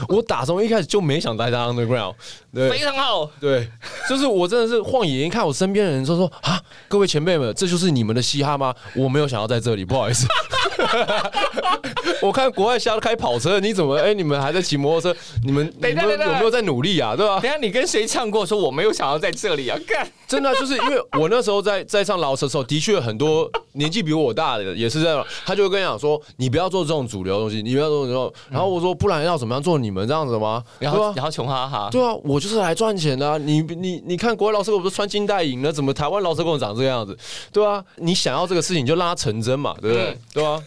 我打从一开始就没想待在 underground，对，非常好，对，就是我真的是晃眼一看，我身边的人就说啊。各位前辈们，这就是你们的嘻哈吗？我没有想要在这里，不好意思。我看国外瞎开跑车，你怎么？哎，你们还在骑摩托车？你们你们有没有在努力啊？对吧？等下你跟谁唱过？说我没有想要在这里啊？干，真的就是因为我那时候在在唱老舌的时候，的确很多年纪比我大的也是这样，他就会跟你讲说，你不要做这种主流东西，你不要做这种。然后我说，不然要怎么样做你们这样子吗？然后然后穷哈哈，对啊，我就是来赚钱的。你你你看国外老师，我不是穿金戴银的，怎么台湾老师跟我长这个样子？对啊，你想要这个事情，就让它成真嘛，对不对？对啊，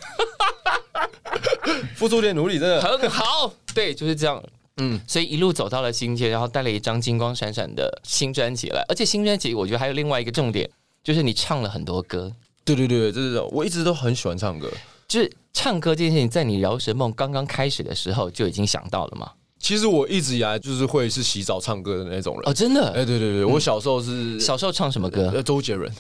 付出点努力，真的很好。对，就是这样。嗯，所以一路走到了今天，然后带了一张金光闪闪的新专辑来。而且新专辑，我觉得还有另外一个重点，就是你唱了很多歌。对对对，这是我一直都很喜欢唱歌。就是唱歌这件事情，在你饶舌梦刚刚开始的时候就已经想到了吗？其实我一直以来就是会是洗澡唱歌的那种人哦，真的？哎，对对对，我小时候是小时候唱什么歌？周杰伦。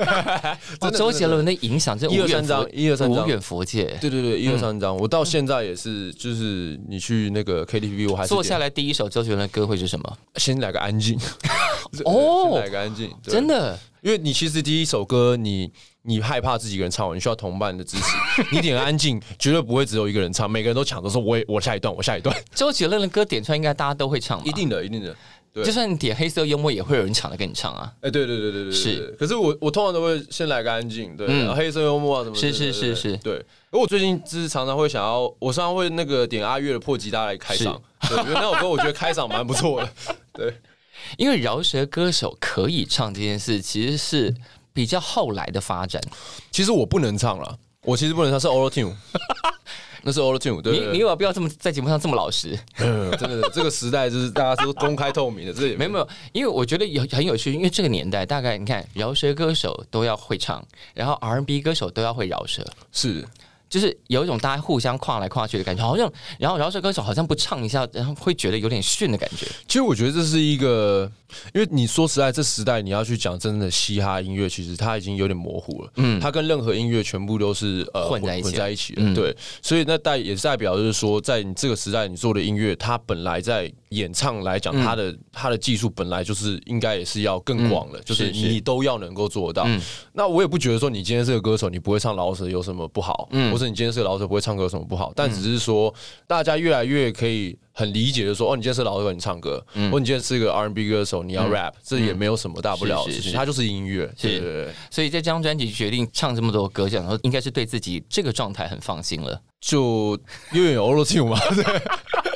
周杰伦的影响，这一二三章，一二三章，无远佛界。对对对，一二三章，我到现在也是，就是你去那个 KTV，我还是坐下来第一首周杰伦的歌会是什么？先来个安静。哦，来个安静，真的，因为你其实第一首歌你。你害怕自己一个人唱完，你需要同伴的支持。你点安静，绝对不会只有一个人唱，每个人都抢着说：“我我下一段，我下一段。”周杰伦的歌点出来，应该大家都会唱。一定的，一定的。对就算你点黑色幽默，也会有人抢着跟你唱啊。哎，对对对对对，是。可是我我通常都会先来个安静，对，黑色幽默啊什么。是是是是，对。而我最近就是常常会想要，我常常会那个点阿月的破吉他来开场。对，因为那首歌我觉得开场蛮不错的。对，因为饶舌歌手可以唱这件事，其实是。比较后来的发展，其实我不能唱了，我其实不能唱，是 Auto Tune，那是 Auto Tune。对你你有必要这么在节目上这么老实？嗯真的，这个时代就是大家都公开透明的，这也没有没有，因为我觉得有很有趣，因为这个年代大概你看饶舌歌手都要会唱，然后 R&B 歌手都要会饶舌，是。就是有一种大家互相跨来跨去的感觉，好像然后饶舌歌手好像不唱一下，然后会觉得有点逊的感觉。其实我觉得这是一个，因为你说实在，这时代你要去讲真正的嘻哈音乐，其实它已经有点模糊了。嗯，它跟任何音乐全部都是呃混在一起，混在一起。对，所以那代也是代表就是说，在你这个时代，你做的音乐，它本来在演唱来讲，他的他的技术本来就是应该也是要更广了，就是你都要能够做到。那我也不觉得说你今天是个歌手，你不会唱老舍有什么不好，嗯，或者你今天是个老手不会唱歌有什么不好？但只是说，大家越来越可以很理解的说，哦，你今天是老手，你唱歌；，或你今天是一个 R&B 歌手，你要 rap，这也没有什么大不了的事情，它就是音乐。对。所以在这张专辑决定唱这么多歌，想说应该是对自己这个状态很放心了。就因为有 Auto Tune 嘛，对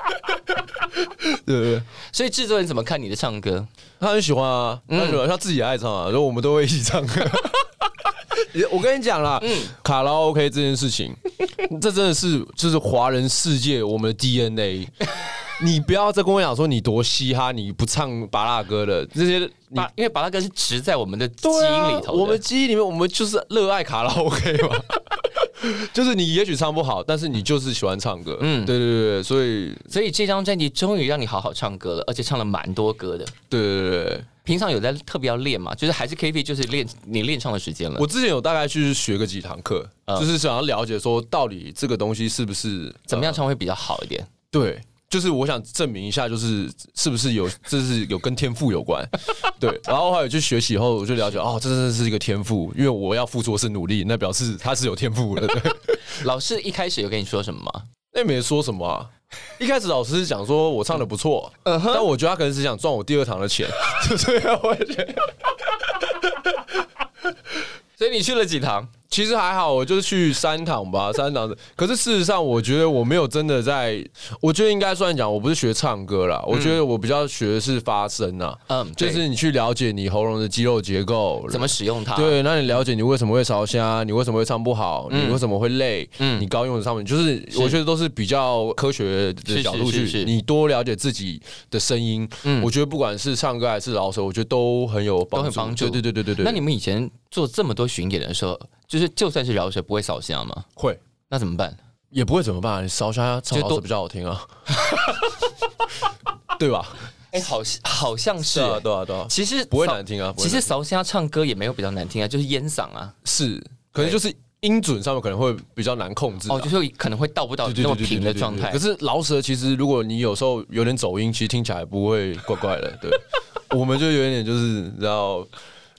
对。所以制作人怎么看你的唱歌？他很喜欢啊，他喜欢，他自己也爱唱啊，然后我们都会一起唱 歌。我跟你讲啦，卡拉 OK 这件事情，这真的是就是华人世界我们的 DNA。你不要再跟我讲说你多嘻哈，你不唱巴拉歌的这些，你因为巴拉歌是植在我们的基因里头。我们基因里面，我们就是热爱卡拉 OK 嘛。就是你也许唱不好，但是你就是喜欢唱歌。嗯，对对对，所以所以这张专辑终于让你好好唱歌了，而且唱了蛮多歌的。对对对。平常有在特别要练嘛？就是还是 K P，就是练你练唱的时间了。我之前有大概去学个几堂课，就是想要了解说到底这个东西是不是怎么样唱会比较好一点。对，就是我想证明一下，就是是不是有这是有跟天赋有关。对，然后还有去学习以后，我就了解哦，这真的是一个天赋，因为我要付出的是努力，那表示他是有天赋的。老师一开始有跟你说什么吗？那没说什么啊。一开始老师是讲说我唱的不错，但我觉得他可能是想赚我第二堂的钱，所以我觉得。所以你去了几堂？其其实还好，我就是去三堂吧，三堂。可是事实上，我觉得我没有真的在，我觉得应该算讲，我不是学唱歌啦，我觉得我比较学的是发声啊，嗯，就是你去了解你喉咙的肌肉结构，怎么使用它。对，那你了解你为什么会烧瞎，你为什么会唱不好，你为什么会累，嗯，你高用的上面，就是我觉得都是比较科学的角度去，你多了解自己的声音，嗯，我觉得不管是唱歌还是老手，我觉得都很有帮助，对对对对对对。那你们以前做这么多巡演的时候，就是就算是饶舌不会扫瞎吗？会，那怎么办？也不会怎么办？你烧瞎唱饶舌比较好听啊，对吧？哎，好像好像是，对啊对啊。其实不会难听啊，其实烧瞎唱歌也没有比较难听啊，就是烟嗓啊，是，可能就是音准上面可能会比较难控制，哦，就是可能会到不到那么平的状态。可是饶舌其实如果你有时候有点走音，其实听起来不会怪怪的，对。我们就有一点就是然后。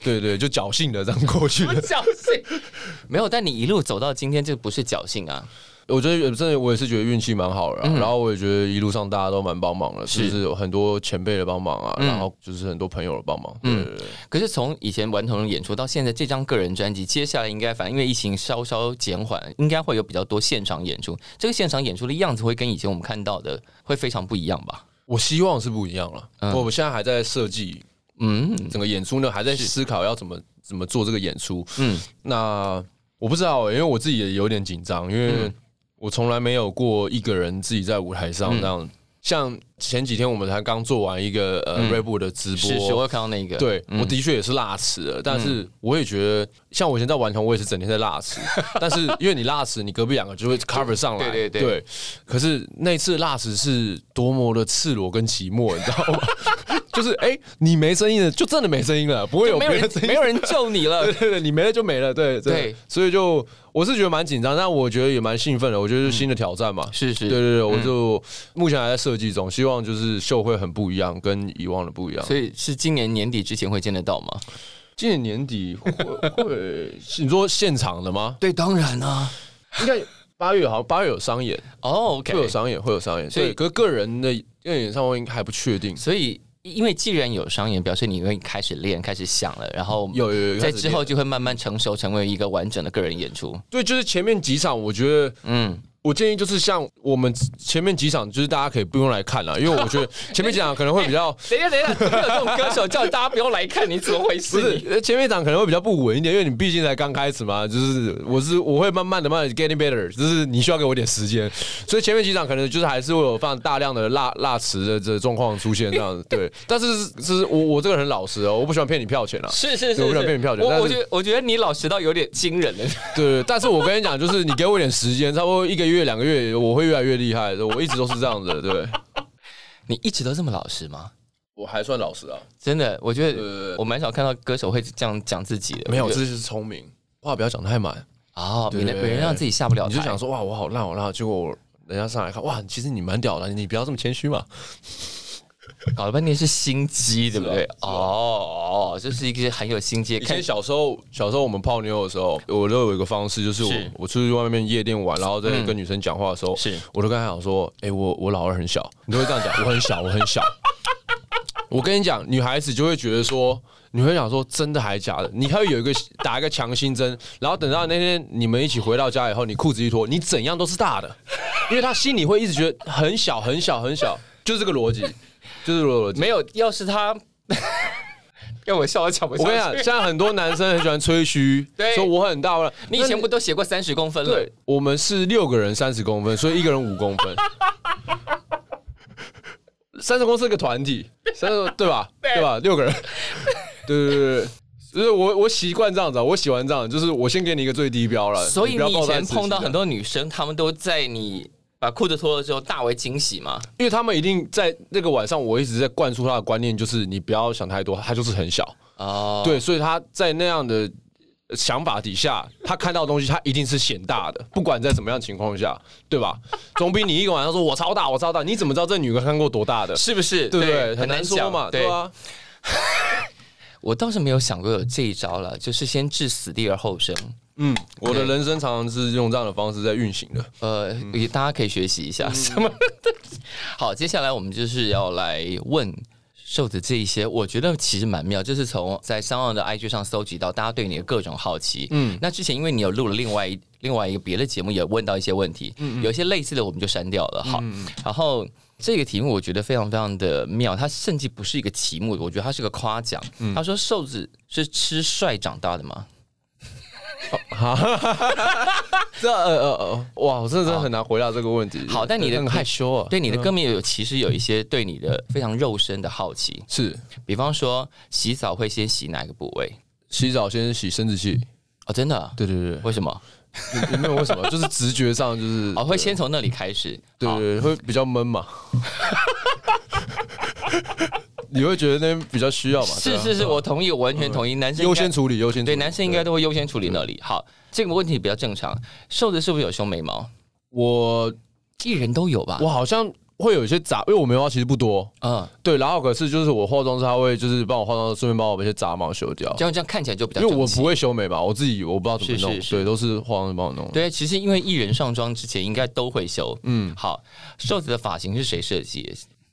对对，就侥幸的这样过去的。侥幸 没有，但你一路走到今天，这不是侥幸啊！我觉得真的，我也是觉得运气蛮好的。然后我也觉得一路上大家都蛮帮忙的，是就是有很多前辈的帮忙啊，然后就是很多朋友的帮忙。嗯，可是从以前顽童的演出到现在这张个人专辑，接下来应该反正因为疫情稍稍减缓，应该会有比较多现场演出。这个现场演出的样子会跟以前我们看到的会非常不一样吧？我希望是不一样了。我我现在还在设计。嗯，整个演出呢还在思考要怎么怎么做这个演出。嗯，那我不知道，因为我自己也有点紧张，因为我从来没有过一个人自己在舞台上这样。像前几天我们才刚做完一个呃 r e b 的直播，是是，我看到那个。对，我的确也是辣词了，但是我也觉得，像我以前在顽童，我也是整天在辣词。但是因为你辣词，你隔壁两个就会 cover 上来。对对对。可是那次辣词是多么的赤裸跟寂寞，你知道吗？就是哎，你没声音了，就真的没声音了，不会有别人，没有人救你了。对对对，你没了就没了。对对，所以就我是觉得蛮紧张，但我觉得也蛮兴奋的。我觉得是新的挑战嘛。是是，对对对，我就目前还在设计中，希望就是秀会很不一样，跟以往的不一样。所以是今年年底之前会见得到吗？今年年底会会？你说现场的吗？对，当然啊，应该八月好像八月有商演哦，OK，会有商演，会有商演。所以，可个人的演唱会应该还不确定，所以。因为既然有商演，表示你会开始练，开始想了，然后有有在之后就会慢慢成熟，成为一个完整的个人演出。对，就是前面几场，我觉得，嗯。我建议就是像我们前面几场，就是大家可以不用来看了，因为我觉得 前面几场可能会比较……等一下，等一下，有这种歌手叫大家不用来看，你怎么回事？不是前面场可能会比较不稳一点，因为你毕竟才刚开始嘛。就是我是我会慢慢的、慢慢 getting better，就是你需要给我点时间。所以前面几场可能就是还是会有放大量的辣辣词的这状况出现这样子。对，但是是我我这个人很老实哦，我不喜欢骗你票钱了。是是是，我不喜欢骗你票钱。我我觉得我觉得你老实到有点惊人了。对，但是我跟你讲，就是你给我一点时间，差不多一个月、两个月，我。会越来越厉害，我一直都是这样子，对。你一直都这么老实吗？我还算老实啊，真的，我觉得我蛮少看到歌手会这样讲自己的。没有，这就是聪明，话不要讲太满啊，免得别人让自己下不了台。你就想说哇，我好烂，好烂，结果人家上来看，哇，其实你蛮屌的，你不要这么谦虚嘛。搞了半天是心机，对不对？哦哦，这是一个很有心机。以前小时候，小时候我们泡妞的时候，我都有一个方式，就是我我出去外面夜店玩，然后在跟女生讲话的时候，是我都跟她讲说：“哎，我我老二很小。”你都会这样讲，我很小，我很小。我跟你讲，女孩子就会觉得说，你会想说，真的还是假的？你还会有一个打一个强心针，然后等到那天你们一起回到家以后，你裤子一脱，你怎样都是大的，因为她心里会一直觉得很小很小很小，就是这个逻辑。就是没有，要是他 要我笑，我讲不下我跟你讲，现在很多男生很喜欢吹嘘，说我很大了。你以前不都写过三十公分了？对，我们是六个人三十公分，所以一个人五公分。三十公是个团体，三十对吧？对吧？六个人，对对对对，就是我我习惯这样子，我喜欢这样，就是我先给你一个最低标了。所以你以前碰到很多女生，她们都在你。把裤子脱了之后，大为惊喜嘛？因为他们一定在那个晚上，我一直在灌输他的观念，就是你不要想太多，他就是很小哦。对，所以他在那样的想法底下，他看到的东西，他一定是显大的，不管在什么样情况下，对吧？总比你一个晚上说我超大，我超大，你怎么知道这女的看过多大的？是不是？对不对？很难说嘛，对吧？我倒是没有想过有这一招了，就是先置死地而后生。嗯，我的人生常常是用这样的方式在运行的。呃，也大家可以学习一下什么。好，接下来我们就是要来问瘦子这一些，我觉得其实蛮妙，就是从在商岸的 IG 上搜集到大家对你的各种好奇。嗯，那之前因为你有录了另外一另外一个别的节目，也问到一些问题，嗯，有一些类似的我们就删掉了。好，然后这个题目我觉得非常非常的妙，它甚至不是一个题目，我觉得它是个夸奖。他说：“瘦子是吃帅长大的吗？”好，这呃呃呃，哇，我真的真的很难回答这个问题。好，但你的很害羞啊。对你的歌迷有其实有一些对你的非常肉身的好奇，是，比方说洗澡会先洗哪个部位？洗澡先洗生殖器哦，真的？对对对，为什么？没有为什么，就是直觉上就是哦，会先从那里开始，对对，会比较闷嘛。你会觉得那边比较需要嘛？是是是，我同意，我完全同意。男生优先处理，优先对男生应该都会优先处理那里。好，这个问题比较正常。瘦子是不是有胸眉毛？我艺人都有吧？我好像会有一些杂，因为我眉毛其实不多。嗯，对。然后可是就是我化妆师他会就是帮我化妆，顺便帮我把一些杂毛修掉。这样这样看起来就比较。因为我不会修眉毛，我自己我不知道怎么弄，对，都是化妆师帮我弄。对，其实因为艺人上妆之前应该都会修。嗯，好。瘦子的发型是谁设计？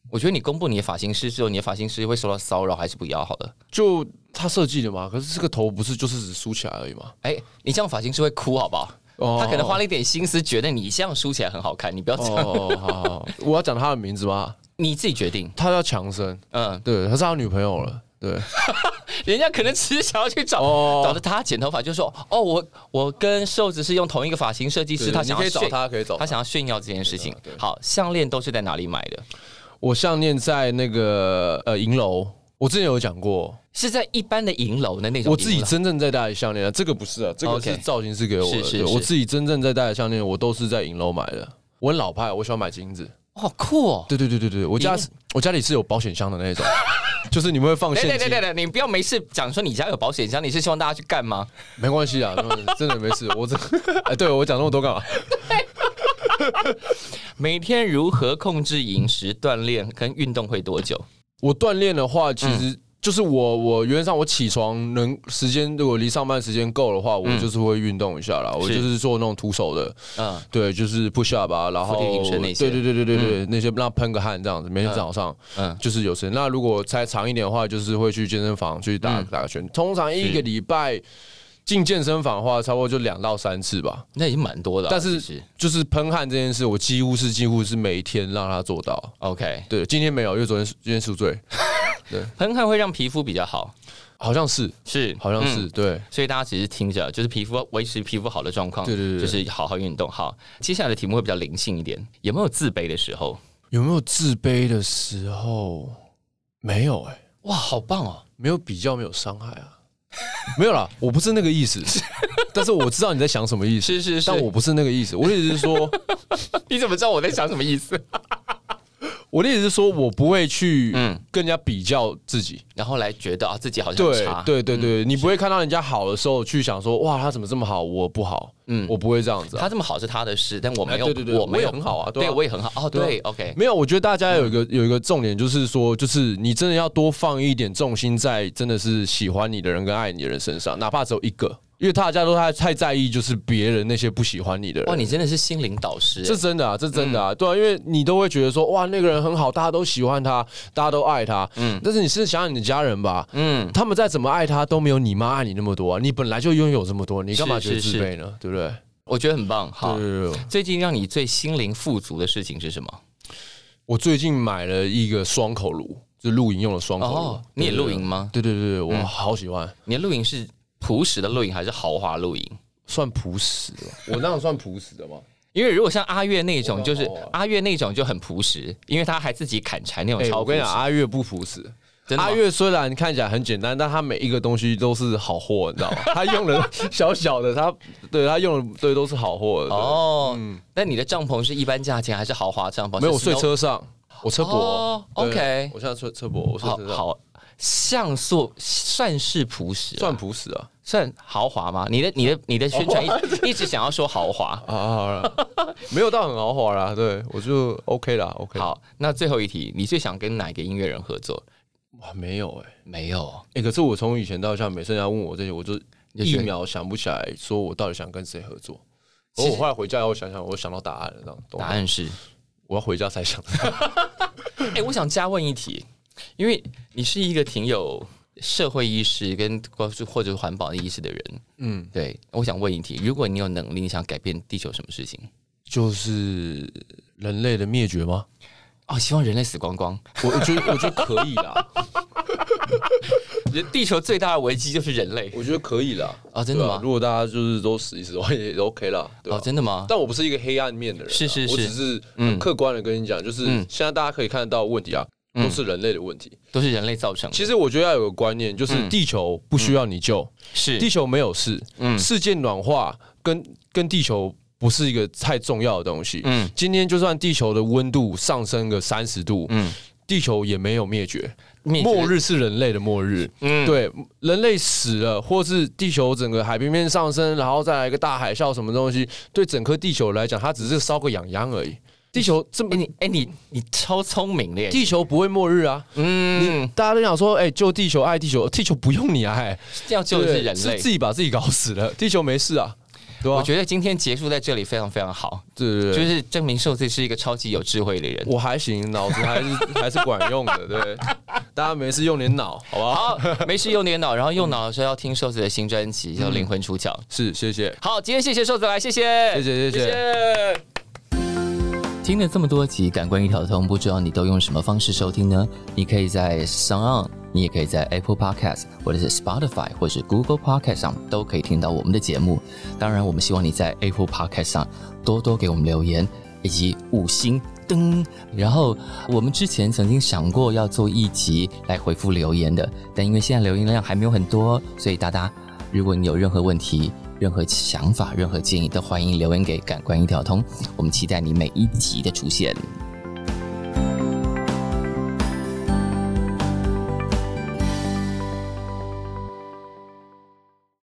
我觉得你公布你的发型师之后，你的发型师会受到骚扰还是不要好了？就他设计的嘛，可是这个头不是就是只梳起来而已吗？哎，你这样发型师会哭好不好？他可能花了一点心思，觉得你这样梳起来很好看，你不要这样。好，我要讲他的名字吗？你自己决定。他叫强森，嗯，对，他是他女朋友了，对。人家可能只是想要去找找着他剪头发，就说哦，我我跟瘦子是用同一个发型设计师，他想要找他可以找他想要炫耀这件事情。好，项链都是在哪里买的？我项链在那个呃银楼，我之前有讲过，是在一般的银楼的那种。我自己真正在戴的项链啊，这个不是啊，这个是造型师给我的。我自己真正在戴的项链，我都是在银楼买的。我很老派，我喜欢买金子，好酷哦！对对对对对，我家我家里是有保险箱的那种，就是你们会放现金。对对对对，你不要没事讲说你家有保险箱，你是希望大家去干吗？没关系啊，真的没事。我这哎，对我讲那么多干嘛？每天如何控制饮食、锻炼跟运动会多久？我锻炼的话，其实就是我我原则上我起床能时间，如果离上班时间够的话，我就是会运动一下啦。我就是做那种徒手的，嗯，对，就是 push up 吧，然后对对对对对对，那些让喷个汗这样子。每天早上，嗯，就是有时间。那如果再长一点的话，就是会去健身房去打打个拳。通常一个礼拜。进健身房的话，差不多就两到三次吧，那已经蛮多的。但是就是喷汗这件事，我几乎是几乎是每天让他做到。OK，对，今天没有，因为昨天今天宿醉。对，喷汗会让皮肤比较好，好像是是，好像是对。所以大家只是听着，就是皮肤维持皮肤好的状况，对对对，就是好好运动。好，接下来的题目会比较灵性一点，有没有自卑的时候？有没有自卑的时候？没有哎，哇，好棒哦！没有比较，没有伤害啊。没有啦，我不是那个意思，但是我知道你在想什么意思。是是是，但我不是那个意思。我的意思是说，你怎么知道我在想什么意思？我的意思是说，我不会去嗯跟人家比较自己，然后来觉得啊自己好像差。对对对，你不会看到人家好的时候去想说哇他怎么这么好，我不好。嗯，我不会这样子。他这么好是他的事，但我没有。对对对，我没有很好啊。对，我也很好。哦，对，OK。没有，我觉得大家有一个有一个重点，就是说，就是你真的要多放一点重心在真的是喜欢你的人跟爱你的人身上，哪怕只有一个。因为大家都太太在意，就是别人那些不喜欢你的人。哇，你真的是心灵导师，这真的啊，这真的啊，对啊，因为你都会觉得说，哇，那个人很好，大家都喜欢他，大家都爱他，嗯。但是你是想想你的家人吧，嗯，他们再怎么爱他，都没有你妈爱你那么多啊。你本来就拥有这么多，你干嘛觉得自卑呢？对不对？我觉得很棒。好，最近让你最心灵富足的事情是什么？我最近买了一个双口炉，就露营用的双口炉。你也露营吗？对对对，我好喜欢。你的露营是？朴实的露营还是豪华露营？算朴实的，我那种算朴实的吗？因为如果像阿月那种，就是阿月那种就很朴实，因为他还自己砍柴那种。超。我跟你讲，阿月不朴实。阿月虽然看起来很简单，但他每一个东西都是好货，你知道吗？他用的 小小的，他对他用的对都是好货。哦，嗯。那你的帐篷是一般价钱还是豪华帐篷？没有睡车上，我车泊。OK，我现在车车泊，我睡车上。好。像素算是朴实，算朴实啊，算豪华吗？你的、你的、你的宣传一 一直想要说豪华啊，没有到很豪华啦，对我就 OK 啦，OK。好，那最后一题，你最想跟哪个音乐人合作？哇，没有哎，没有哎。可是我从以前到现在，每次人家问我这些，我就一秒想不起来，说我到底想跟谁合作。我后来回家，我想想，我想到答案了，这样。答案是我要回家才想。哎，我想加问一题。因为你是一个挺有社会意识跟或或者环保意识的人。嗯，对，我想问一题：如果你有能力，你想改变地球什么事情？就是人类的灭绝吗？哦，希望人类死光光。我我觉得我觉得可以啦。地球最大的危机就是人类，我觉得可以啦。啊，真的吗？如果大家就是都死一死，我也 OK 了。哦，真的吗？但我不是一个黑暗面的人，是是是，我只是很客观的跟你讲，就是现在大家可以看得到问题啊，都是人类的问题，都是人类造成的。其实我觉得要有个观念，就是地球不需要你救，是地球没有事。嗯，世界暖化跟跟地球不是一个太重要的东西。嗯，今天就算地球的温度上升个三十度，嗯，地球也没有灭绝。末日是人类的末日，嗯，对，人类死了，或是地球整个海平面上升，然后再来一个大海啸，什么东西，对整颗地球来讲，它只是烧个痒痒而已。地球这么，你哎，你你超聪明的，地球不会末日啊，嗯，大家都想说，哎，救地球，爱地球，地球不用你啊，哎，要救的是人类，是自己把自己搞死了，地球没事啊。我觉得今天结束在这里非常非常好，对对对，就是证明寿子是一个超级有智慧的人。我还行，脑子还是 还是管用的，对。大家没事用点脑，好不好？好，没事用点脑，然后用脑的时候要听瘦子的新专辑叫《灵魂出窍》。是，谢谢。好，今天谢谢瘦子来，谢谢，谢谢，谢谢。听了这么多集《感官一条通》，不知道你都用什么方式收听呢？你可以在 Sound，你也可以在 Apple Podcast，或者是 Spotify，或者是 Google Podcast 上都可以听到我们的节目。当然，我们希望你在 Apple Podcast 上多多给我们留言以及五星灯。然后，我们之前曾经想过要做一集来回复留言的，但因为现在留言量还没有很多，所以大家，如果你有任何问题，任何想法任何建议都欢迎留言给感官一条通我们期待你每一集的出现。